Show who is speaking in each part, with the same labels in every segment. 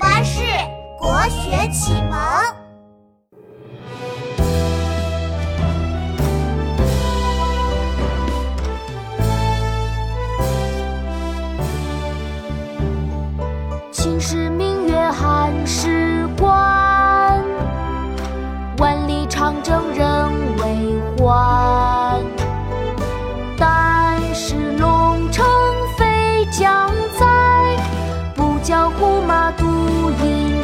Speaker 1: 巴士国学启蒙。
Speaker 2: 秦时明月汉时关，万里长征人未还。但使龙城飞将在，不教胡马度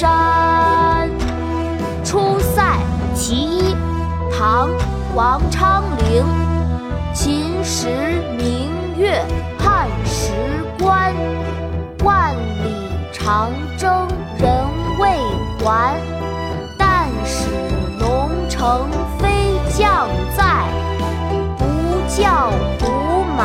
Speaker 2: 山。出塞其一，唐·王昌龄。秦时明月汉时关，万里长征人未还。但使龙城飞将在，不教胡马